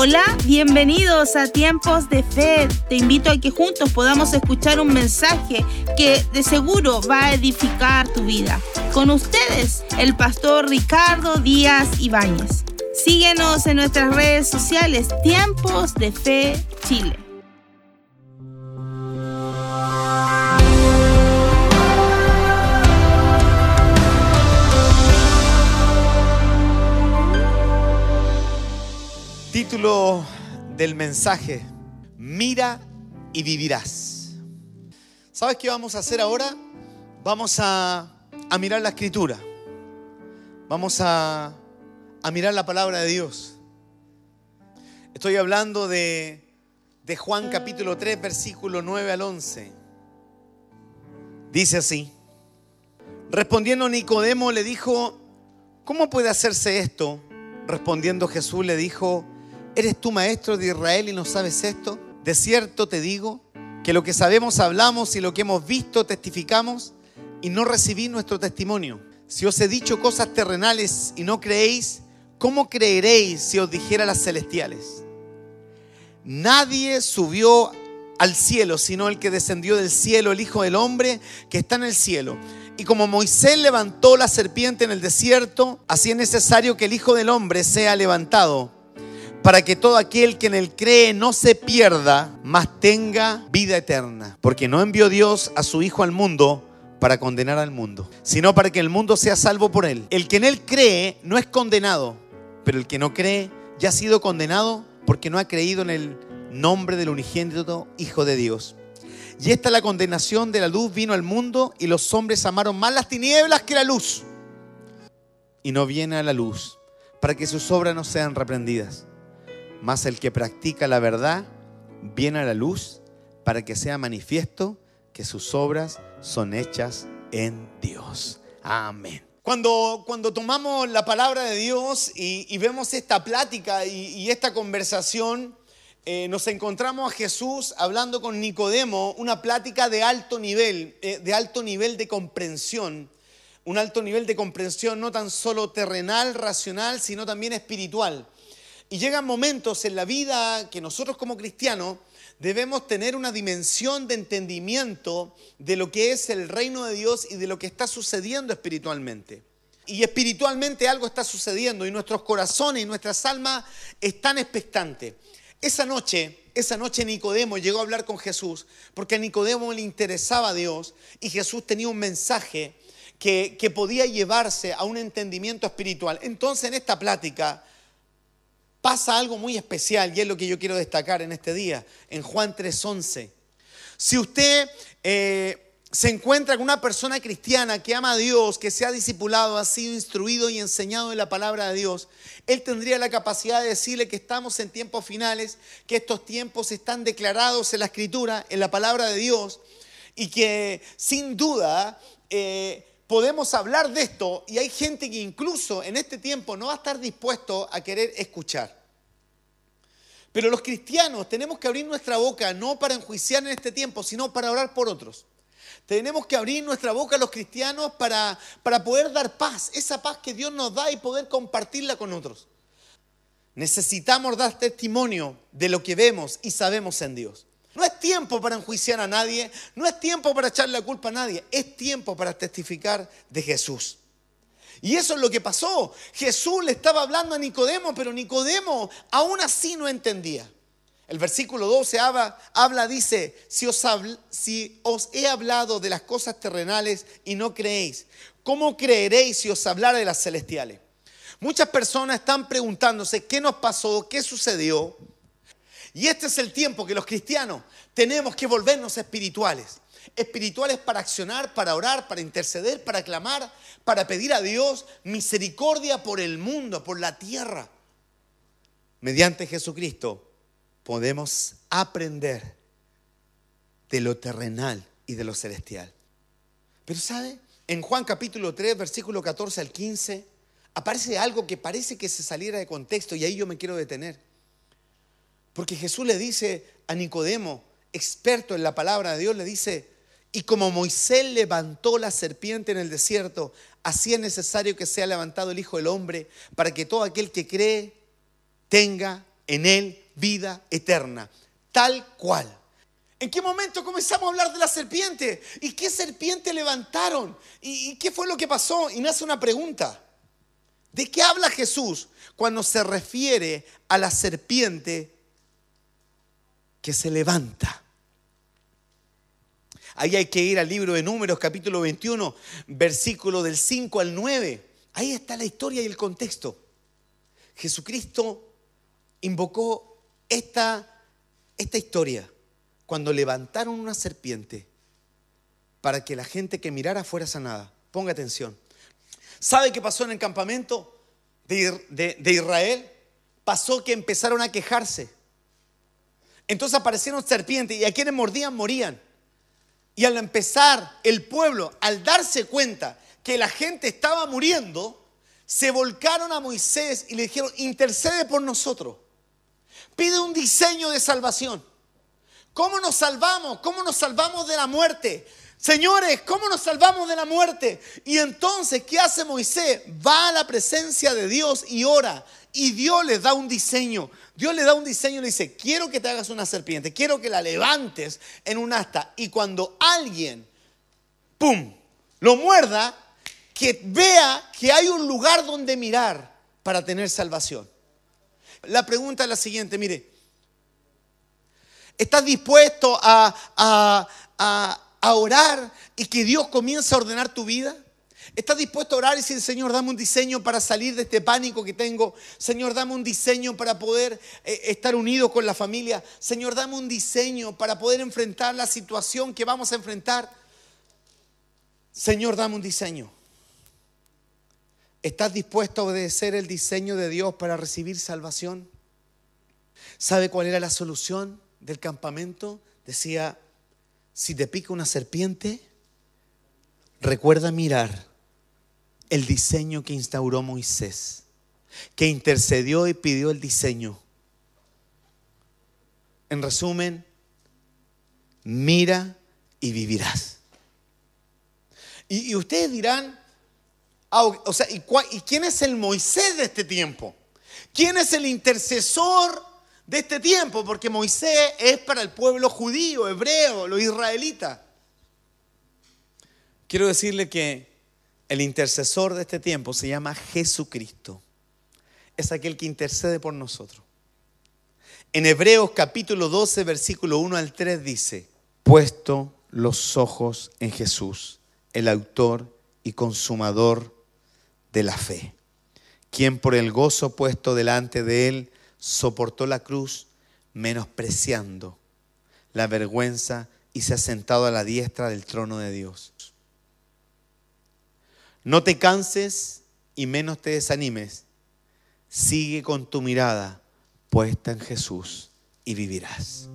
Hola, bienvenidos a Tiempos de Fe. Te invito a que juntos podamos escuchar un mensaje que de seguro va a edificar tu vida. Con ustedes, el pastor Ricardo Díaz Ibáñez. Síguenos en nuestras redes sociales, Tiempos de Fe Chile. Título del mensaje, mira y vivirás. ¿Sabes qué vamos a hacer ahora? Vamos a, mirar la escritura. Vamos a, a mirar la palabra de Dios. Estoy hablando de, de Juan capítulo 3, versículo 9 al 11. Dice así. Respondiendo Nicodemo le dijo, ¿cómo puede hacerse esto? Respondiendo Jesús le dijo, ¿eres tú maestro de Israel y no sabes esto? De cierto te digo que lo que sabemos hablamos y lo que hemos visto testificamos y no recibí nuestro testimonio. Si os he dicho cosas terrenales y no creéis, ¿cómo creeréis si os dijera las celestiales? Nadie subió al cielo, sino el que descendió del cielo, el Hijo del Hombre que está en el cielo. Y como Moisés levantó la serpiente en el desierto, así es necesario que el Hijo del Hombre sea levantado para que todo aquel que en él cree no se pierda, mas tenga vida eterna. Porque no envió Dios a su Hijo al mundo para condenar al mundo, sino para que el mundo sea salvo por él. El que en él cree no es condenado, pero el que no cree ya ha sido condenado porque no ha creído en el nombre del unigénito Hijo de Dios. Y esta es la condenación de la luz vino al mundo y los hombres amaron más las tinieblas que la luz. Y no viene a la luz para que sus obras no sean reprendidas. Mas el que practica la verdad viene a la luz para que sea manifiesto que sus obras son hechas en Dios. Amén. Cuando, cuando tomamos la palabra de Dios y, vemos esta plática y, y esta conversación, eh, nos encontramos a Jesús hablando con Nicodemo, una plática de alto nivel, eh, de alto nivel de comprensión, un alto nivel de comprensión no tan solo terrenal, racional, sino también espiritual. Y llegan momentos en la vida que nosotros como cristianos debemos tener una dimensión de entendimiento de lo que es el reino de Dios y de lo que está sucediendo espiritualmente. Y espiritualmente algo está sucediendo y nuestros corazones y nuestras almas están expectantes. Esa noche, esa noche Nicodemo llegó a hablar con Jesús porque a Nicodemo le interesaba a Dios y Jesús tenía un mensaje que, que podía llevarse a un entendimiento espiritual. Entonces en esta plática pasa algo muy especial y es lo que yo quiero destacar en este día, en Juan 3:11. Si usted eh, se encuentra con una persona cristiana que ama a Dios, que se ha discipulado, ha sido instruido y enseñado en la palabra de Dios, él tendría la capacidad de decirle que estamos en tiempos finales, que estos tiempos están declarados en la escritura, en la palabra de Dios, y que sin duda... Eh, podemos hablar de esto y hay gente que incluso en este tiempo no va a estar dispuesto a querer escuchar. Pero los cristianos tenemos que abrir nuestra boca no para enjuiciar en este tiempo, sino para orar por otros. Tenemos que abrir nuestra boca los cristianos para, para poder dar paz, esa paz que Dios nos da y poder compartirla con otros. Necesitamos dar testimonio de lo que vemos y sabemos en Dios. No es tiempo para enjuiciar a nadie, no es tiempo para echarle la culpa a nadie, es tiempo para testificar de Jesús. Y eso es lo que pasó. Jesús le estaba hablando a Nicodemo, pero Nicodemo aún así no entendía. El versículo 12 habla, dice, si os, si os he hablado de las cosas terrenales y no creéis, ¿cómo creeréis si os hablara de las celestiales? Muchas personas están preguntándose qué nos pasó, qué sucedió. Y este es el tiempo que los cristianos tenemos que volvernos espirituales. Espirituales para accionar, para orar, para interceder, para clamar, para pedir a Dios misericordia por el mundo, por la tierra. Mediante Jesucristo podemos aprender de lo terrenal y de lo celestial. Pero ¿sabe? En Juan capítulo 3, versículo 14 al 15, aparece algo que parece que se saliera de contexto y ahí yo me quiero detener. Porque Jesús le dice a Nicodemo, experto en la palabra de Dios, le dice, y como Moisés levantó la serpiente en el desierto, así es necesario que sea levantado el Hijo del Hombre para que todo aquel que cree tenga en él vida eterna, tal cual. ¿En qué momento comenzamos a hablar de la serpiente? ¿Y qué serpiente levantaron? ¿Y, qué fue lo que pasó? Y nace una pregunta. ¿De qué habla Jesús cuando se refiere a la serpiente que se levanta? Ahí hay que ir al libro de Números, capítulo 21, versículo del 5 al 9. Ahí está la historia y el contexto. Jesucristo invocó esta, esta historia cuando levantaron una serpiente para que la gente que mirara fuera sanada. Ponga atención. ¿Sabe qué pasó en el campamento de, de Israel? Pasó que empezaron a quejarse. Entonces aparecieron serpientes y a quienes mordían morían. Y al empezar el pueblo, al darse cuenta que la gente estaba muriendo, se volcaron a Moisés y le dijeron, intercede por nosotros. Pide un diseño de salvación. ¿Cómo nos salvamos? ¿Cómo nos salvamos de la muerte? Señores, ¿cómo nos salvamos de la muerte? Y entonces, ¿qué hace Moisés? Va a la presencia de Dios y ora. Y Dios le da un diseño. Dios le da un diseño y le dice, quiero que te hagas una serpiente, quiero que la levantes en un asta. Y cuando alguien, ¡pum!, lo muerda, que vea que hay un lugar donde mirar para tener salvación. La pregunta es la siguiente, mire, ¿Estás dispuesto a, orar y que Dios comience a ordenar tu vida? ¿Estás dispuesto a orar y decir, Señor, dame un diseño para salir de este pánico que tengo? Señor, dame un diseño para poder eh, estar unido con la familia. Señor, dame un diseño para poder enfrentar la situación que vamos a enfrentar. Señor, dame un diseño. ¿Estás dispuesto a obedecer el diseño de Dios para recibir salvación? ¿Sabe cuál era la solución? del campamento decía, si te pica una serpiente, recuerda mirar el diseño que instauró Moisés, que intercedió y pidió el diseño. En resumen, mira y vivirás. Y, ustedes dirán, ah, o sea, ¿y, ¿y quién es el Moisés de este tiempo? ¿Quién es el intercesor de este tiempo, porque Moisés es para el pueblo judío, hebreo, lo israelita. Quiero decirle que el intercesor de este tiempo se llama Jesucristo. Es aquel que intercede por nosotros. En Hebreos capítulo 12, versículo 1 al 3 dice, puesto los ojos en Jesús, el autor y consumador de la fe, quien por el gozo puesto delante de él soportó la cruz menospreciando la vergüenza y se ha sentado a la diestra del trono de Dios. No te canses y menos te desanimes. Sigue con tu mirada puesta en Jesús y vivirás.